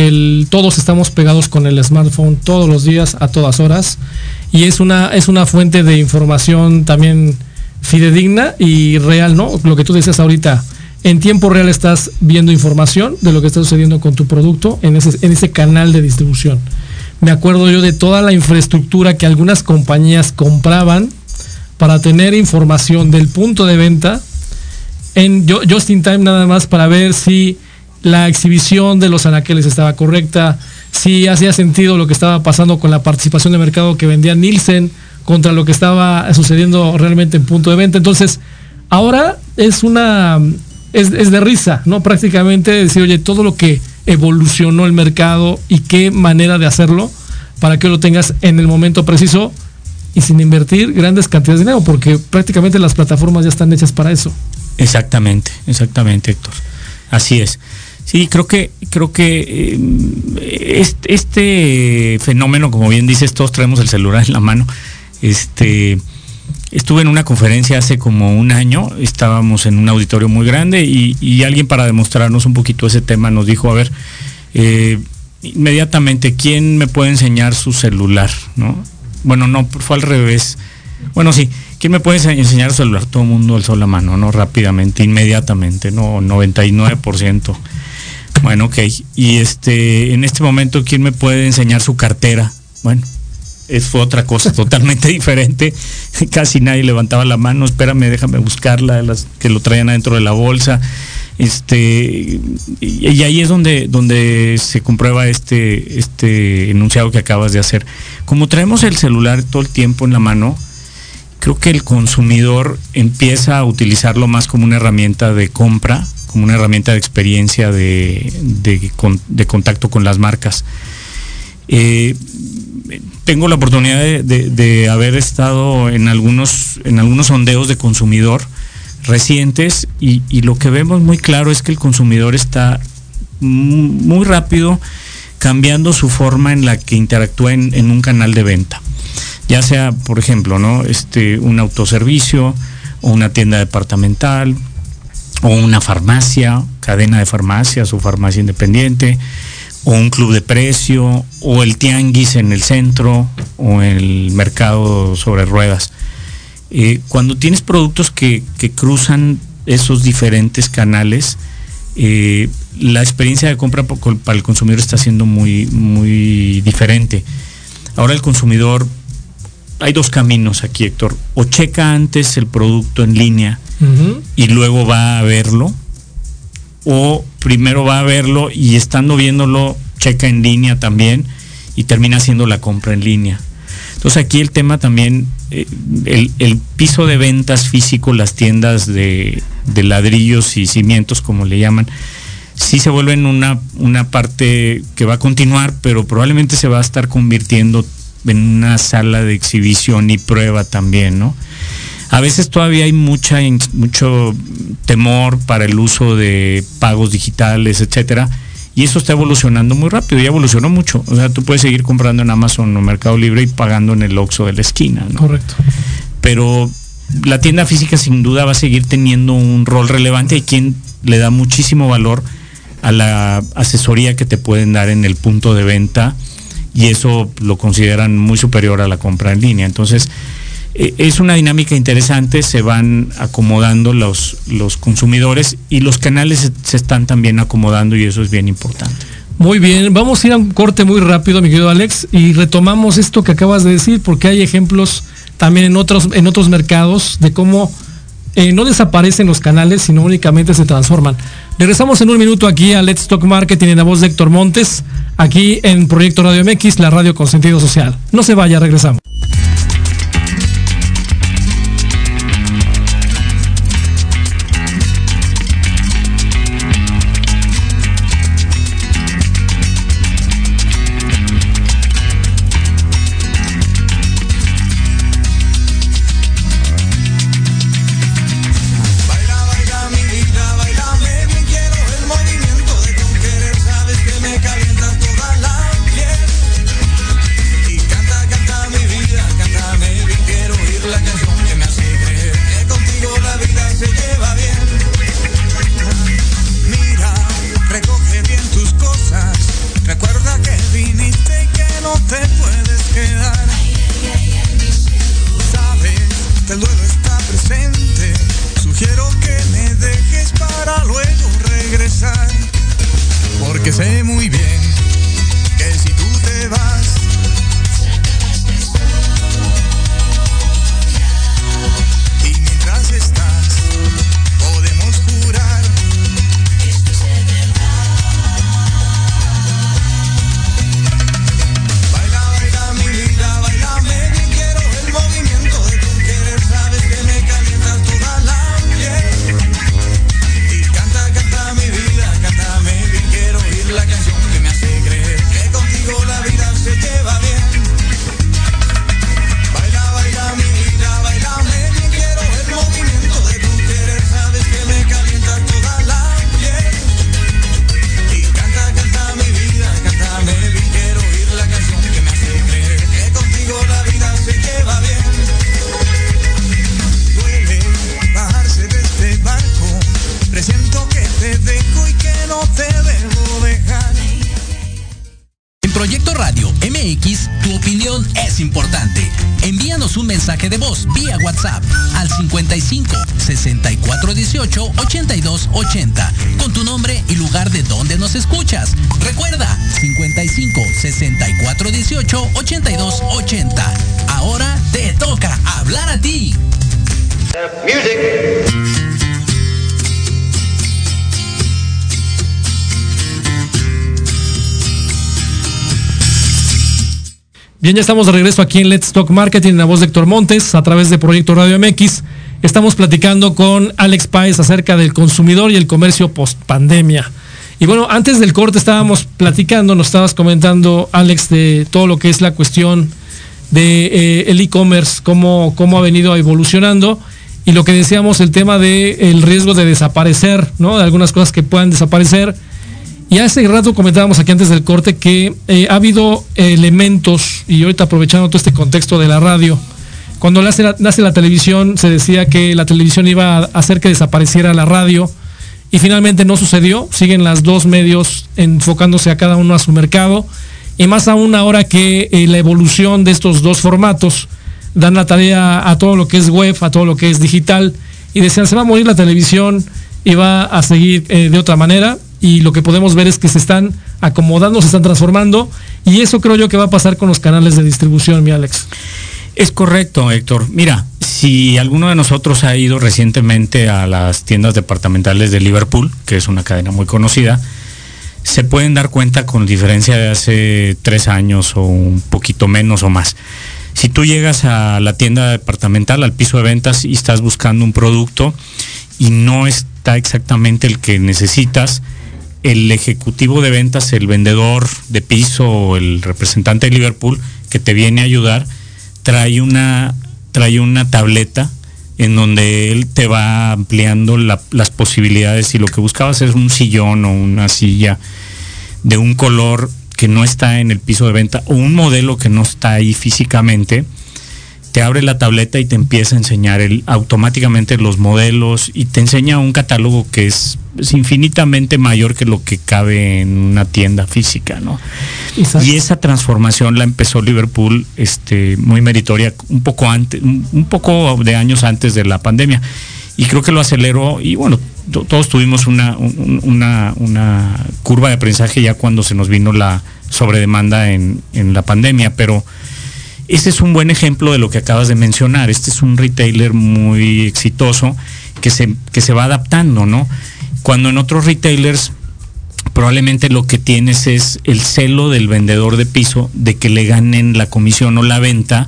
Todos estamos pegados con el smartphone todos los días, a todas horas, y es una, es una fuente de información también fidedigna y real, ¿no? Lo que tú decías ahorita, en tiempo real estás viendo información de lo que está sucediendo con tu producto en ese, en ese canal de distribución. Me acuerdo yo de toda la infraestructura que algunas compañías compraban para tener información del punto de venta en just in time nada más para ver si la exhibición de los anaqueles estaba correcta, si hacía sentido lo que estaba pasando con la participación de mercado que vendía Nielsen, contra lo que estaba sucediendo realmente en punto de venta. Entonces, ahora es una, es, de risa, ¿no? Prácticamente decir, oye, todo lo que evolucionó el mercado y qué manera de hacerlo para que lo tengas en el momento preciso y sin invertir grandes cantidades de dinero, porque prácticamente las plataformas ya están hechas para eso.
Exactamente, exactamente, Héctor. Así es. Sí, creo que, creo que eh, este, fenómeno, como bien dices, todos traemos el celular en la mano. Este, estuve en una conferencia hace como un año, estábamos en un auditorio muy grande y, alguien para demostrarnos un poquito ese tema nos dijo, a ver, eh, inmediatamente, ¿quién me puede enseñar su celular? ¿No? Bueno, no, fue al revés. Bueno, sí, ¿quién me puede enseñar su celular? Todo el mundo alzó la mano, ¿no? Rápidamente, inmediatamente, ¿no? 99%. Bueno, ok. Y este, en este momento, ¿quién me puede enseñar su cartera? Bueno, fue otra cosa totalmente diferente. Casi nadie levantaba la mano, espérame, déjame buscarla, las que lo traían adentro de la bolsa. Este, y, ahí es donde, donde se comprueba este, este enunciado que acabas de hacer. Como traemos el celular todo el tiempo en la mano, creo que el consumidor empieza a utilizarlo más como una herramienta de compra, como una herramienta de experiencia de, contacto con las marcas. Eh, tengo la oportunidad de, haber estado en algunos, en algunos sondeos de consumidor recientes y, lo que vemos muy claro es que el consumidor está muy rápido cambiando su forma en la que interactúa en, un canal de venta. Ya sea, por ejemplo, ¿no? Este, un autoservicio o una tienda departamental o una farmacia, cadena de farmacias o farmacia independiente o un club de precio, o el tianguis en el centro, o el mercado sobre ruedas. Eh, cuando tienes productos que, cruzan esos diferentes canales, eh, la experiencia de compra para el consumidor está siendo muy, muy diferente. Ahora el consumidor, hay dos caminos aquí, Héctor. O checa antes el producto en línea y luego va a verlo, o primero va a verlo y estando viéndolo, checa en línea también y termina haciendo la compra en línea. Entonces aquí el tema también, eh, el, piso de ventas físico, las tiendas de, ladrillos y cimientos, como le llaman, sí se vuelven una, una parte que va a continuar, pero probablemente se va a estar convirtiendo en una sala de exhibición y prueba también, ¿no? A veces todavía hay mucha, mucho temor para el uso de pagos digitales, etcétera. Y eso está evolucionando muy rápido, ya evolucionó mucho. O sea, tú puedes seguir comprando en Amazon o Mercado Libre y pagando en el Oxxo de la esquina.
Correcto.
Pero la tienda física sin duda va a seguir teniendo un rol relevante. Hay quien le da muchísimo valor a la asesoría que te pueden dar en el punto de venta y eso lo consideran muy superior a la compra en línea. Entonces, eh, es una dinámica interesante, se van acomodando los, los consumidores y los canales se, están también acomodando y eso es bien importante.
Muy bien, vamos a ir a un corte muy rápido, mi querido Alex, y retomamos esto que acabas de decir, porque hay ejemplos también en otros, en otros mercados de cómo eh, no desaparecen los canales, sino únicamente se transforman. Regresamos en un minuto aquí a Let's Talk Marketing en la voz de Héctor Montes, aquí en Proyecto Radio MX, la radio con sentido social. No se vaya, regresamos. Bien, ya estamos de regreso aquí en Let's Talk Marketing, en la voz de Héctor Montes, a través de Proyecto Radio MX. Estamos platicando con Alex Páez acerca del consumidor y el comercio post pandemia. Y bueno, antes del corte estábamos platicando, nos estabas comentando, Alex, de todo lo que es la cuestión
de eh, el e-commerce, cómo, cómo ha venido evolucionando y lo que decíamos, el tema de el riesgo de desaparecer, ¿no? De algunas cosas que puedan desaparecer. Y hace rato comentábamos aquí antes del corte que eh, ha habido elementos, y ahorita aprovechando todo este contexto de la radio, cuando nace la, televisión se decía que la televisión iba a hacer que desapareciera la radio y finalmente no sucedió, siguen las dos medios enfocándose a cada uno a su mercado y más aún ahora que eh, la evolución de estos dos formatos dan la tarea a todo lo que es web, a todo lo que es digital y decían se va a morir la televisión y va a seguir eh, de otra manera y lo que podemos ver es que se están acomodando, se están transformando y eso creo yo que va a pasar con los canales de distribución, mi Alex.
Es correcto, Héctor. Mira, si alguno de nosotros ha ido recientemente a las tiendas departamentales de Liverpool, que es una cadena muy conocida, se pueden dar cuenta con diferencia de hace tres años o un poquito menos o más. Si tú llegas a la tienda departamental, al piso de ventas y estás buscando un producto y no está exactamente el que necesitas, el ejecutivo de ventas, el vendedor de piso o el representante de Liverpool que te viene a ayudar, trae una, trae una tableta en donde él te va ampliando las posibilidades y lo que buscabas es un sillón o una silla de un color que no está en el piso de venta o un modelo que no está ahí físicamente, te abre la tableta y te empieza a enseñar el, automáticamente los modelos y te enseña un catálogo que es, infinitamente mayor que lo que cabe en una tienda física, ¿no? Y esa transformación la empezó Liverpool este, muy meritoria un poco antes, un poco de años antes de la pandemia. Y creo que lo aceleró y bueno, todos tuvimos una, una, una, curva de aprendizaje ya cuando se nos vino la sobredemanda en, en la pandemia, pero este es un buen ejemplo de lo que acabas de mencionar. Este es un retailer muy exitoso que se, que se va adaptando, ¿no? Cuando en otros retailers probablemente lo que tienes es el celo del vendedor de piso de que le ganen la comisión o la venta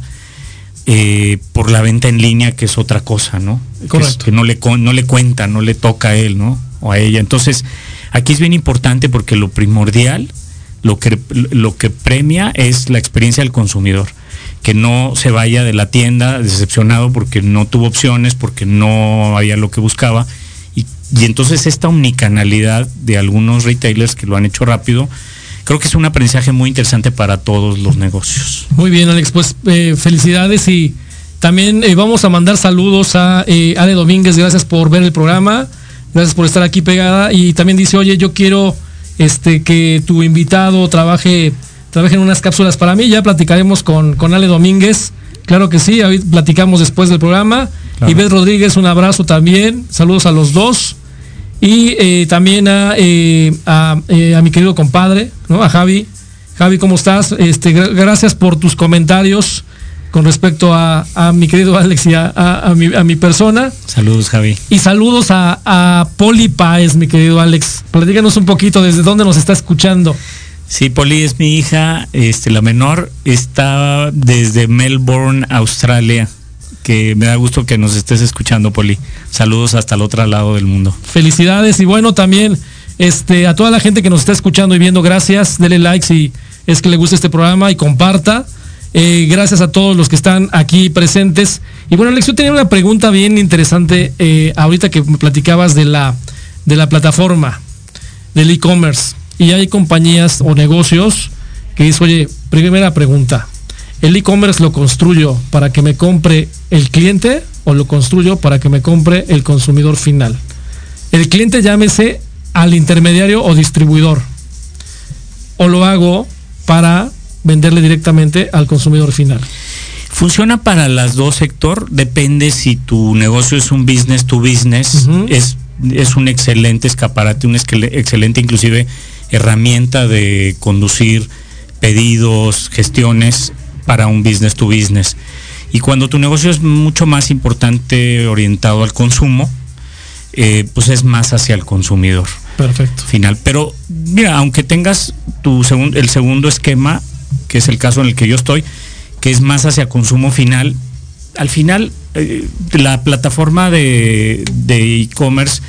eh, por la venta en línea, que es otra cosa, ¿no?
Correcto.
Que, no, le, no le cuenta, no le toca a él, ¿no? O a ella. Entonces, aquí es bien importante porque lo primordial, lo que, lo que premia es la experiencia del consumidor que no se vaya de la tienda decepcionado porque no tuvo opciones, porque no había lo que buscaba. Y, entonces esta omnicanalidad de algunos retailers que lo han hecho rápido, creo que es un aprendizaje muy interesante para todos los negocios.
Muy bien, Alex, pues eh, felicidades y también eh, vamos a mandar saludos a eh, Ale Domínguez, gracias por ver el programa, gracias por estar aquí pegada y también dice, oye, yo quiero este, que tu invitado trabaje trabajen unas cápsulas para mí. Ya platicaremos con, con Ale Domínguez. Claro que sí, ahí platicamos después del programa. Y Beth Rodríguez, un abrazo también. Saludos a los dos. Y eh, también a, eh, eh, a, mi querido compadre, ¿no? A Javi. Javi, ¿cómo estás? Este, gracias por tus comentarios con respecto a, mi querido Alex y a, mi, a mi persona.
Saludos, Javi.
Y saludos a, a Poli Paez, mi querido Alex. Platícanos un poquito desde dónde nos está escuchando.
Sí, Poli es mi hija, este, la menor, está desde Melbourne, Australia. Que me da gusto que nos estés escuchando, Poli. Saludos hasta el otro lado del mundo.
Felicidades y bueno, también este, a toda la gente que nos está escuchando y viendo, gracias. Dele like si es que le gusta este programa y comparta. Eh, gracias a todos los que están aquí presentes. Y bueno, Alex, yo tenía una pregunta bien interesante eh, ahorita que me platicabas de la, de la plataforma, del e-commerce. Y hay compañías o negocios que dicen, oye, primera pregunta, ¿el e-commerce lo construyo para que me compre el cliente o lo construyo para que me compre el consumidor final? El cliente llámese al intermediario o distribuidor. O lo hago para venderle directamente al consumidor final.
Funciona para las dos sector, depende si tu negocio es un business to business, es, es un excelente escaparate, un excelente inclusive herramienta de conducir pedidos, gestiones para un business to business. Y cuando tu negocio es mucho más importante orientado al consumo, eh, pues es más hacia el consumidor.
Perfecto.
Final. Pero mira, aunque tengas tu segundo, el segundo esquema, que es el caso en el que yo estoy, que es más hacia consumo final, al final eh, la plataforma de e-commerce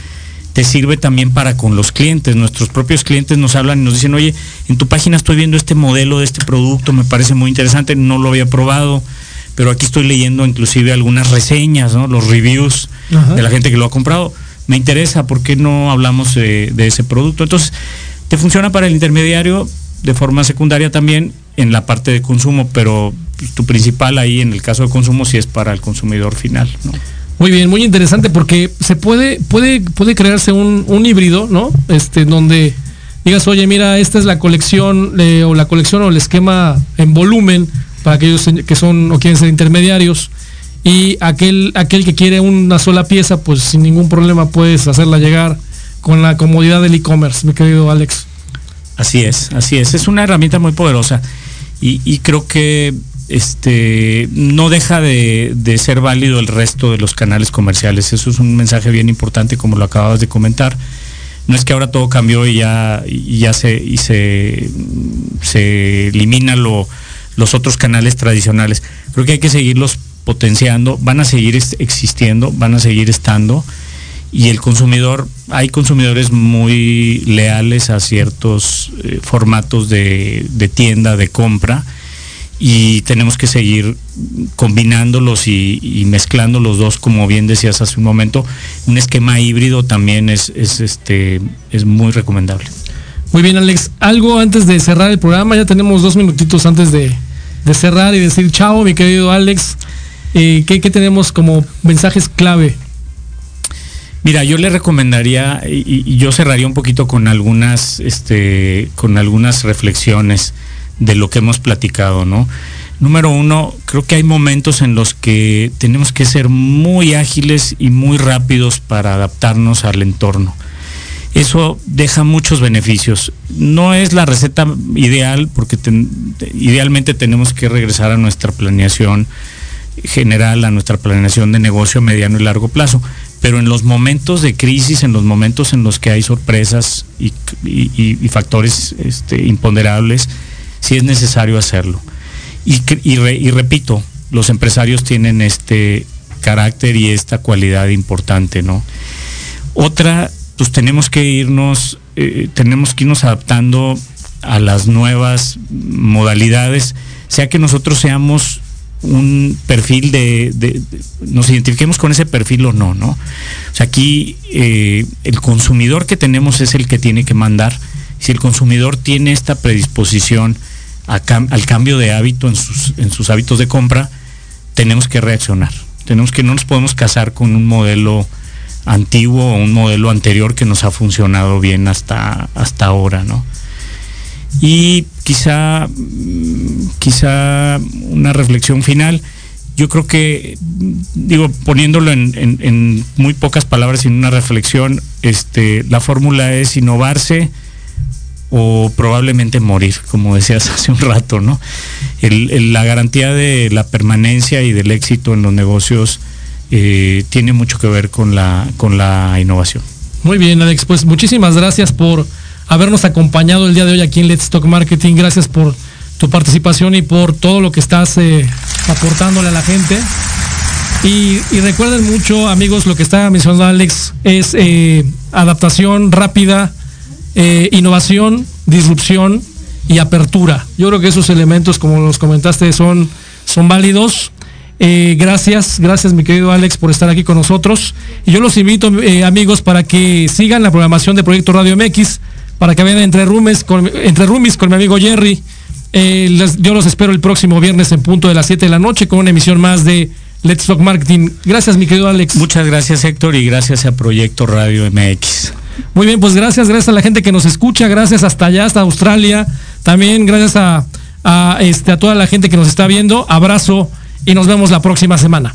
te sirve también para con los clientes. Nuestros propios clientes nos hablan y nos dicen, oye, en tu página estoy viendo este modelo de este producto, me parece muy interesante, no lo había probado, pero aquí estoy leyendo inclusive algunas reseñas, ¿no? los reviews de la gente que lo ha comprado. Me interesa, ¿por qué no hablamos de, ese producto? Entonces, te funciona para el intermediario de forma secundaria también en la parte de consumo, pero tu principal ahí en el caso de consumo sí es para el consumidor final. ¿no?
Muy bien, muy interesante porque se puede, puede, puede crearse un, un híbrido, ¿no? Este, donde digas, oye, mira, esta es la colección eh, o la colección o el esquema en volumen para aquellos que son o quieren ser intermediarios y aquel, aquel que quiere una sola pieza, pues sin ningún problema puedes hacerla llegar con la comodidad del e-commerce, mi querido Alex.
Así es, así es. Es una herramienta muy poderosa y, y creo que este, no deja de, ser válido el resto de los canales comerciales. Eso es un mensaje bien importante, como lo acababas de comentar. No es que ahora todo cambió y ya, ya se, y se, se elimina los otros canales tradicionales. Creo que hay que seguirlos potenciando, van a seguir existiendo, van a seguir estando. Y el consumidor, hay consumidores muy leales a ciertos eh, formatos de, de tienda, de compra y tenemos que seguir combinándolos y, mezclando los dos, como bien decías hace un momento. Un esquema híbrido también es, este, es muy recomendable.
Muy bien, Alex. Algo antes de cerrar el programa, ya tenemos dos minutitos antes de, cerrar y decir chao, mi querido Alex. Eh, ¿qué, tenemos como mensajes clave?
Mira, yo le recomendaría, y, yo cerraría un poquito con algunas, este, con algunas reflexiones de lo que hemos platicado, ¿no? Número uno, creo que hay momentos en los que tenemos que ser muy ágiles y muy rápidos para adaptarnos al entorno. Eso deja muchos beneficios. No es la receta ideal porque idealmente tenemos que regresar a nuestra planeación general, a nuestra planeación de negocio a mediano y largo plazo. Pero en los momentos de crisis, en los momentos en los que hay sorpresas y, factores este, imponderables, si es necesario hacerlo. Y, y, repito, los empresarios tienen este carácter y esta cualidad importante, ¿no? Otra, pues tenemos que irnos, eh, tenemos que irnos adaptando a las nuevas modalidades, sea que nosotros seamos un perfil de, nos identifiquemos con ese perfil o no, ¿no? O sea, aquí eh, el consumidor que tenemos es el que tiene que mandar. Si el consumidor tiene esta predisposición al cambio de hábito en sus, en sus hábitos de compra, tenemos que reaccionar. Tenemos que no nos podemos casar con un modelo antiguo o un modelo anterior que nos ha funcionado bien hasta, hasta ahora, ¿no? Y quizá, quizá una reflexión final. Yo creo que, digo, poniéndolo en, en muy pocas palabras en una reflexión, este, la fórmula es innovarse, o probablemente morir, como decías hace un rato, ¿no? la garantía de la permanencia y del éxito en los negocios eh, tiene mucho que ver con la, con la innovación.
Muy bien, Alex, pues muchísimas gracias por habernos acompañado el día de hoy aquí en Let's Talk Marketing. Gracias por tu participación y por todo lo que estás eh, aportándole a la gente. Y, recuerden mucho, amigos, lo que estaba mencionando Alex es eh, adaptación rápida, eh, innovación, disrupción y apertura. Yo creo que esos elementos, como los comentaste, son, son válidos. Eh, gracias, gracias mi querido Alex por estar aquí con nosotros. Y yo los invito, eh, amigos, para que sigan la programación de Proyecto Radio MX, para que vean entre rumes con, con mi amigo Jerry. yo los espero el próximo viernes en punto de las 7 de la noche con una emisión más de Let's Talk Marketing. Gracias, mi querido Alex.
Muchas gracias, Héctor, y gracias a Proyecto Radio MX.
Muy bien, pues gracias, gracias a la gente que nos escucha, gracias hasta allá, hasta Australia. También gracias a, este, a toda la gente que nos está viendo. Abrazo y nos vemos la próxima semana.